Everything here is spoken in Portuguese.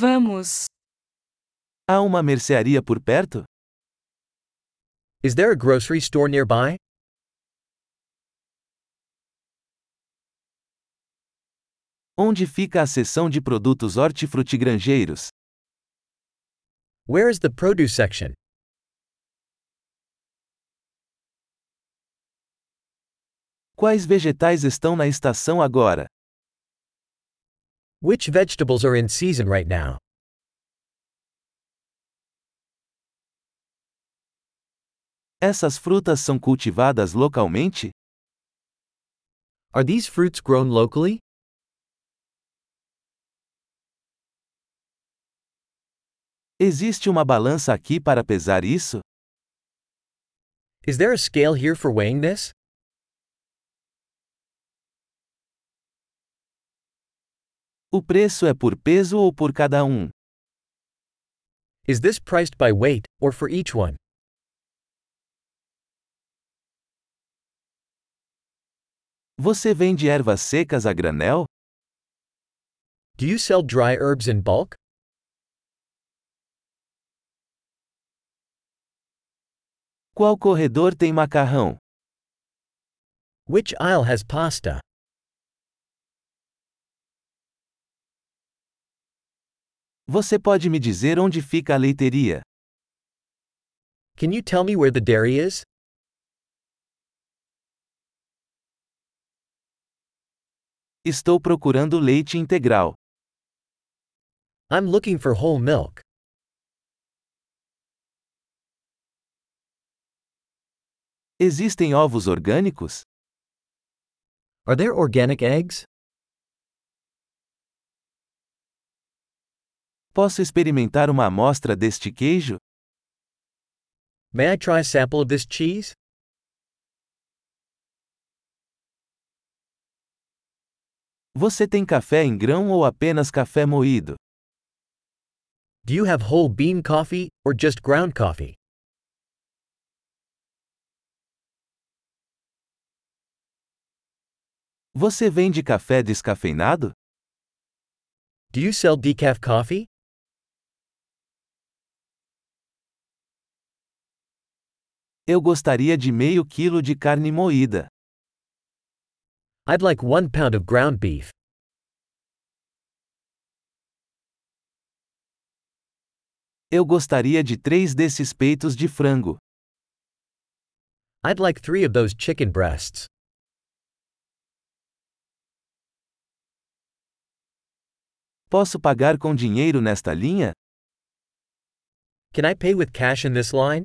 Vamos. Há uma mercearia por perto? Is there a grocery store nearby? Onde fica a seção de produtos hortifrutigranjeiros? Where is the produce section? Quais vegetais estão na estação agora? Which vegetables are in season right now? Essas frutas são cultivadas localmente? Are these fruits grown locally? Existe uma balança aqui para pesar isso? Is there a scale here for weighing this? O preço é por peso ou por cada um? Is this priced by weight, or for each one? Você vende ervas secas a granel? Do you sell dry herbs in bulk? Qual corredor tem macarrão? Which aisle has pasta? Você pode me dizer onde fica a leiteria? Can you tell me where the dairy is? Estou procurando leite integral. I'm looking for whole milk. Existem ovos orgânicos? Are there organic eggs? Posso experimentar uma amostra deste queijo? May I try a sample of this cheese? Você tem café em grão ou apenas café moído? Do you have whole bean coffee, or just ground coffee? Você vende café descafeinado? Do you sell decaf coffee? Eu gostaria de meio quilo de carne moída. I'd like one pound of ground beef. Eu gostaria de três desses peitos de frango. I'd like three of those chicken breasts. Posso pagar com dinheiro nesta linha? Can I pay with cash in this line?